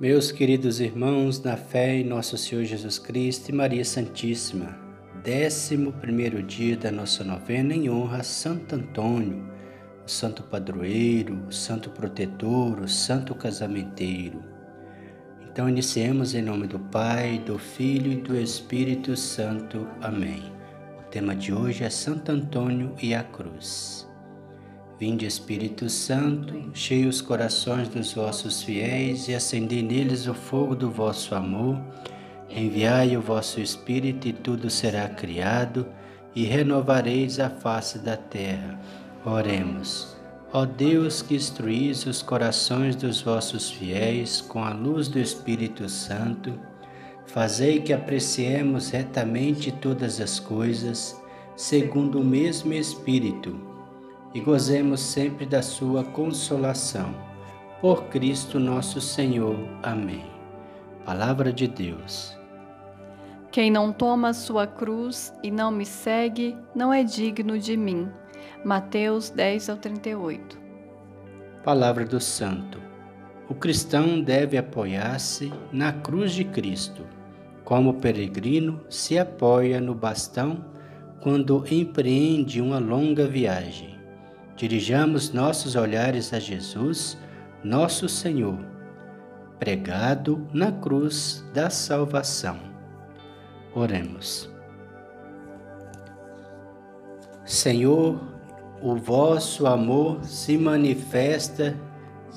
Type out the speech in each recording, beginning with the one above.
Meus queridos irmãos, na fé em nosso Senhor Jesus Cristo e Maria Santíssima, décimo primeiro dia da nossa novena em honra a Santo Antônio, o santo padroeiro, o santo protetor, o santo casamenteiro. Então iniciemos em nome do Pai, do Filho e do Espírito Santo. Amém. O tema de hoje é Santo Antônio e a Cruz. Vinde Espírito Santo, cheie os corações dos vossos fiéis e acendei neles o fogo do vosso amor. Enviai o vosso Espírito e tudo será criado e renovareis a face da terra. Oremos. Ó Deus que instruís os corações dos vossos fiéis com a luz do Espírito Santo, fazei que apreciemos retamente todas as coisas, segundo o mesmo Espírito e gozemos sempre da sua consolação. Por Cristo nosso Senhor. Amém. Palavra de Deus. Quem não toma sua cruz e não me segue, não é digno de mim. Mateus 10 ao 38. Palavra do Santo. O cristão deve apoiar-se na cruz de Cristo, como o peregrino se apoia no bastão quando empreende uma longa viagem. Dirijamos nossos olhares a Jesus, nosso Senhor, pregado na cruz da salvação. Oremos. Senhor, o vosso amor se manifesta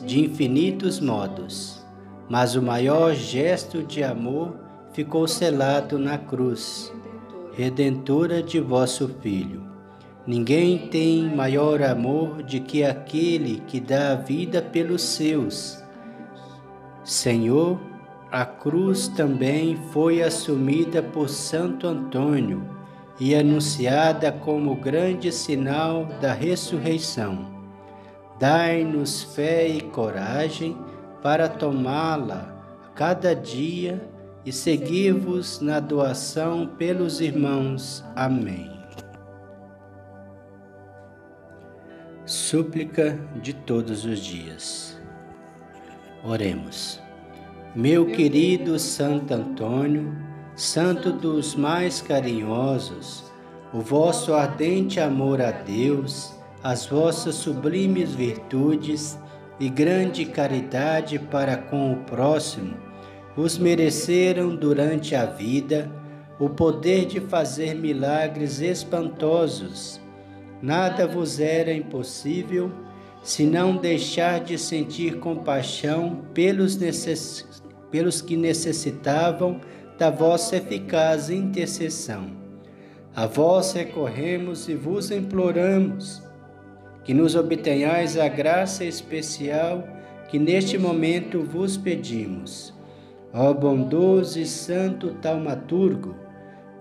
de infinitos modos, mas o maior gesto de amor ficou selado na cruz, redentora de vosso Filho Ninguém tem maior amor do que aquele que dá a vida pelos seus. Senhor, a cruz também foi assumida por Santo Antônio e anunciada como grande sinal da ressurreição. Dai-nos fé e coragem para tomá-la cada dia e seguir-vos na doação pelos irmãos. Amém. Súplica de todos os dias. Oremos. Meu querido Santo Antônio, santo dos mais carinhosos, o vosso ardente amor a Deus, as vossas sublimes virtudes e grande caridade para com o próximo, vos mereceram durante a vida o poder de fazer milagres espantosos Nada vos era impossível, se não deixar de sentir compaixão pelos, necess... pelos que necessitavam da vossa eficaz intercessão. A vós recorremos e vos imploramos que nos obtenhais a graça especial que neste momento vos pedimos. Ó bondoso e santo taumaturgo,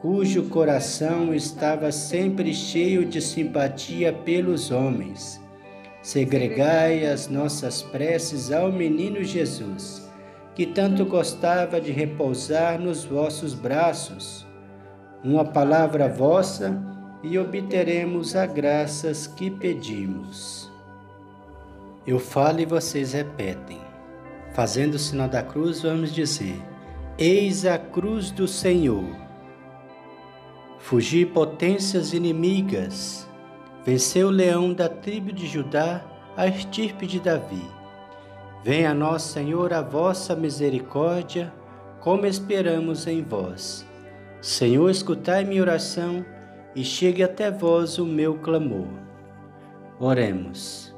cujo coração estava sempre cheio de simpatia pelos homens. Segregai as nossas preces ao menino Jesus, que tanto gostava de repousar nos vossos braços. Uma palavra vossa e obteremos as graças que pedimos. Eu falo e vocês repetem. Fazendo o sinal da cruz, vamos dizer: Eis a cruz do Senhor Fugi potências inimigas, venceu o leão da tribo de Judá, a estirpe de Davi. Venha a nós, Senhor, a vossa misericórdia, como esperamos em vós. Senhor, escutai minha oração e chegue até vós o meu clamor. Oremos.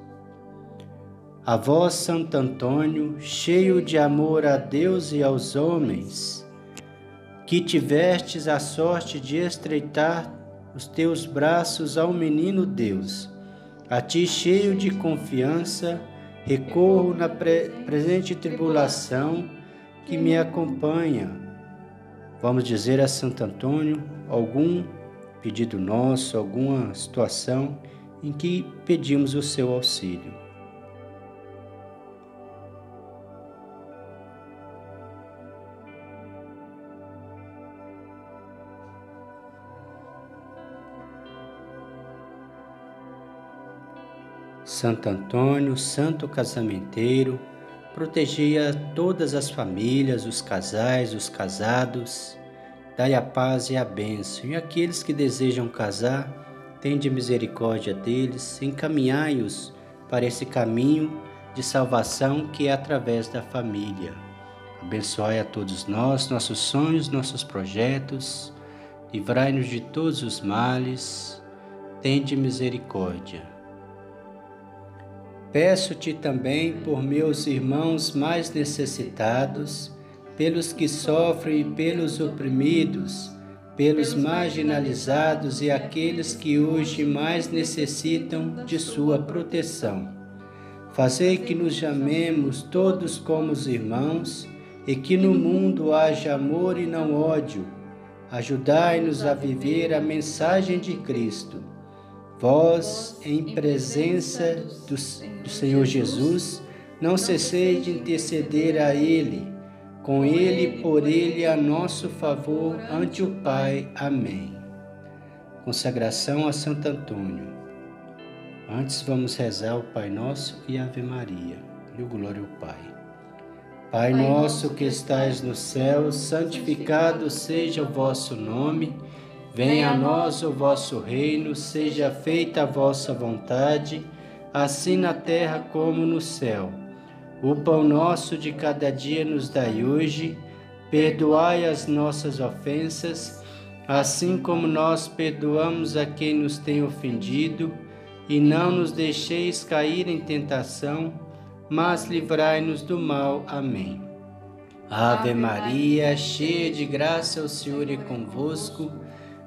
A vós, Santo Antônio, cheio de amor a Deus e aos homens, que tivestes a sorte de estreitar os teus braços ao menino Deus. A ti, cheio de confiança, recorro na pre presente tribulação que me acompanha. Vamos dizer a Santo Antônio algum pedido nosso, alguma situação em que pedimos o seu auxílio. Santo Antônio, santo casamenteiro, protegei a todas as famílias, os casais, os casados, dai a paz e a bênção. E aqueles que desejam casar, tende misericórdia deles, encaminhai-os para esse caminho de salvação que é através da família. Abençoai a todos nós, nossos sonhos, nossos projetos, livrai-nos de todos os males, tende misericórdia. Peço-te também por meus irmãos mais necessitados, pelos que sofrem e pelos oprimidos, pelos marginalizados e aqueles que hoje mais necessitam de sua proteção. Fazei que nos chamemos todos como os irmãos e que no mundo haja amor e não ódio. Ajudai-nos a viver a mensagem de Cristo. Vós, em presença do, do Senhor Jesus, não cesseis de interceder a Ele, com Ele e por Ele a nosso favor ante o Pai. Amém. Consagração a Santo Antônio. Antes vamos rezar o Pai Nosso e Ave Maria. E o glória ao Pai. Pai nosso que estais no céu, santificado seja o vosso nome. Venha a nós o vosso reino, seja feita a vossa vontade, assim na terra como no céu. O pão nosso de cada dia nos dai hoje, perdoai as nossas ofensas, assim como nós perdoamos a quem nos tem ofendido, e não nos deixeis cair em tentação, mas livrai-nos do mal. Amém. Ave Maria, cheia de graça, o Senhor é convosco.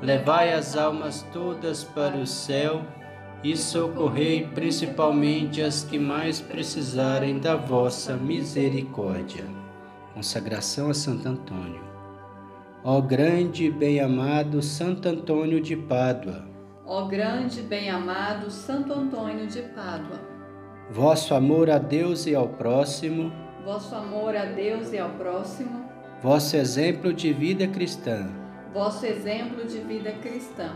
levai as almas todas para o céu e socorrei principalmente as que mais precisarem da vossa misericórdia. Consagração a Santo Antônio. Ó grande e bem-amado Santo Antônio de Pádua. Ó grande e bem-amado Santo Antônio de Pádua vosso amor a Deus e ao próximo, vosso amor a Deus e ao próximo, vosso exemplo de vida cristã, vosso exemplo de vida cristã,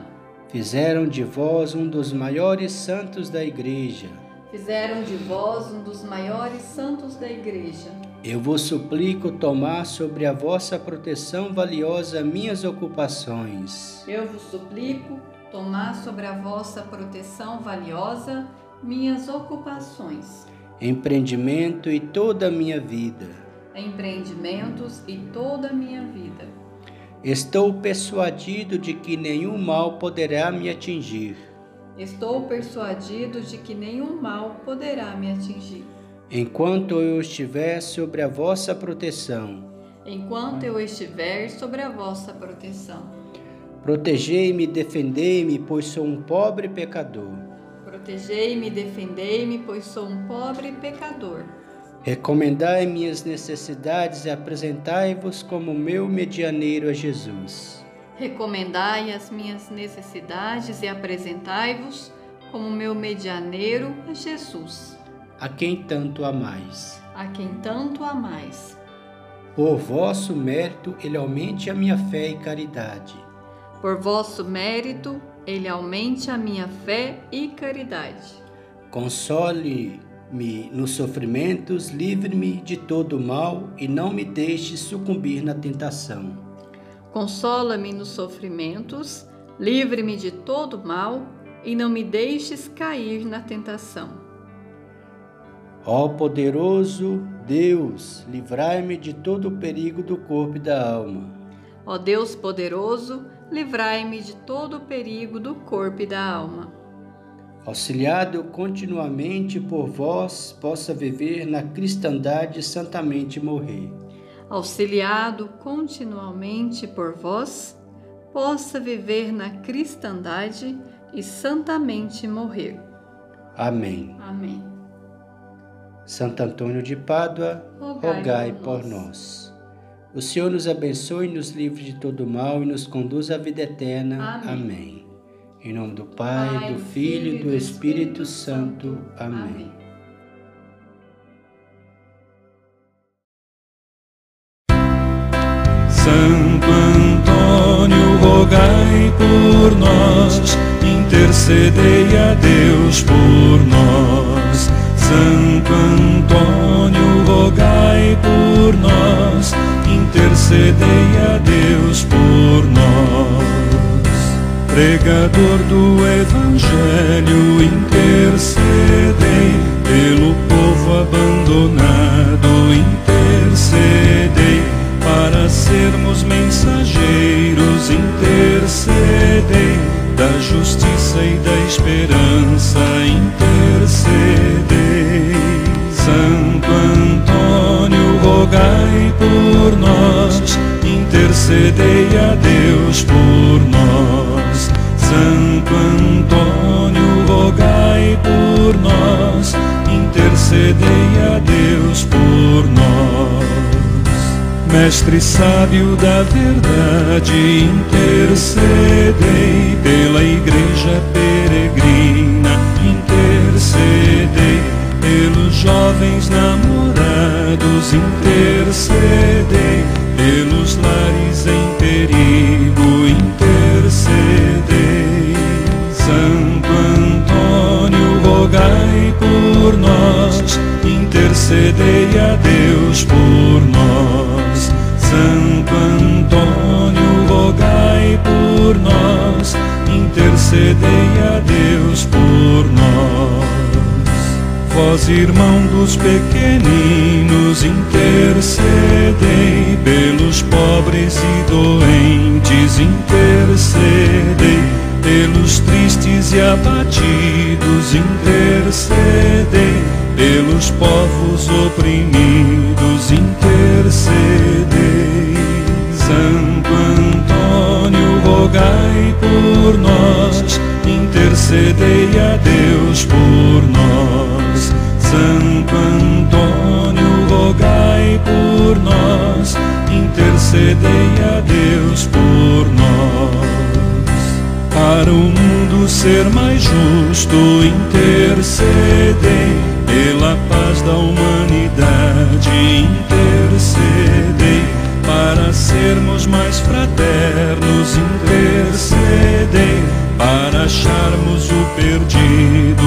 fizeram de vós um dos maiores santos da Igreja. Fizeram de vós um dos maiores santos da Igreja. Eu vos suplico tomar sobre a vossa proteção valiosa minhas ocupações. Eu vos suplico tomar sobre a vossa proteção valiosa minhas ocupações, empreendimento e toda a minha vida. Empreendimentos e toda a minha vida. Estou persuadido de que nenhum mal poderá me atingir. Estou persuadido de que nenhum mal poderá me atingir. Enquanto eu estiver sobre a vossa proteção. Enquanto eu estiver sobre a vossa proteção. Protegei-me, defendei-me, pois sou um pobre pecador. Protegei-me defendei-me, pois sou um pobre pecador. Recomendai minhas necessidades e apresentai-vos como meu medianeiro a Jesus. Recomendai as minhas necessidades e apresentai-vos como meu medianeiro a Jesus. A quem tanto amais. A quem tanto amais. Por vosso mérito, ele aumente a minha fé e caridade. Por vosso mérito, ele aumente a minha fé e caridade. Console-me nos sofrimentos, livre-me de todo mal e não me deixe sucumbir na tentação. Consola-me nos sofrimentos, livre-me de todo mal e não me deixes cair na tentação. Ó poderoso Deus, livrai-me de todo o perigo do corpo e da alma. Ó Deus poderoso, livrai-me de todo o perigo do corpo e da alma. Auxiliado continuamente por vós, possa viver na cristandade e santamente morrer. Auxiliado continuamente por vós, possa viver na cristandade e santamente morrer. Amém. Amém. Santo Antônio de Pádua, rogai por nós. O Senhor nos abençoe, nos livre de todo mal e nos conduz à vida eterna. Amém. Amém. Em nome do Pai, Pai do Filho e do Espírito Santo. Amém. Santo Antônio, rogai por nós, intercedei a Deus por nós. Santo Antônio, rogai por nós, intercedei a Deus por nós. Pregador Mestre sábio da verdade, intercedei pela igreja peregrina, intercedei pelos jovens namorados, intercedei pelos lares em perigo, intercedei. Santo Antônio, rogai por nós, intercedei a Deus por. Santo Antônio, rogai por nós, intercedei a Deus por nós. Vós, irmão dos pequeninos, intercedei pelos pobres e doentes, intercedei pelos tristes e abatidos, intercedei pelos povos oprimidos, por nós, intercedei a Deus por nós. Santo Antônio, rogai por nós, intercedei a Deus por nós. Para o mundo ser mais justo, intercedei pela paz da humanidade, intercedei sermos mais fraternos, intercedei, para acharmos o perdido,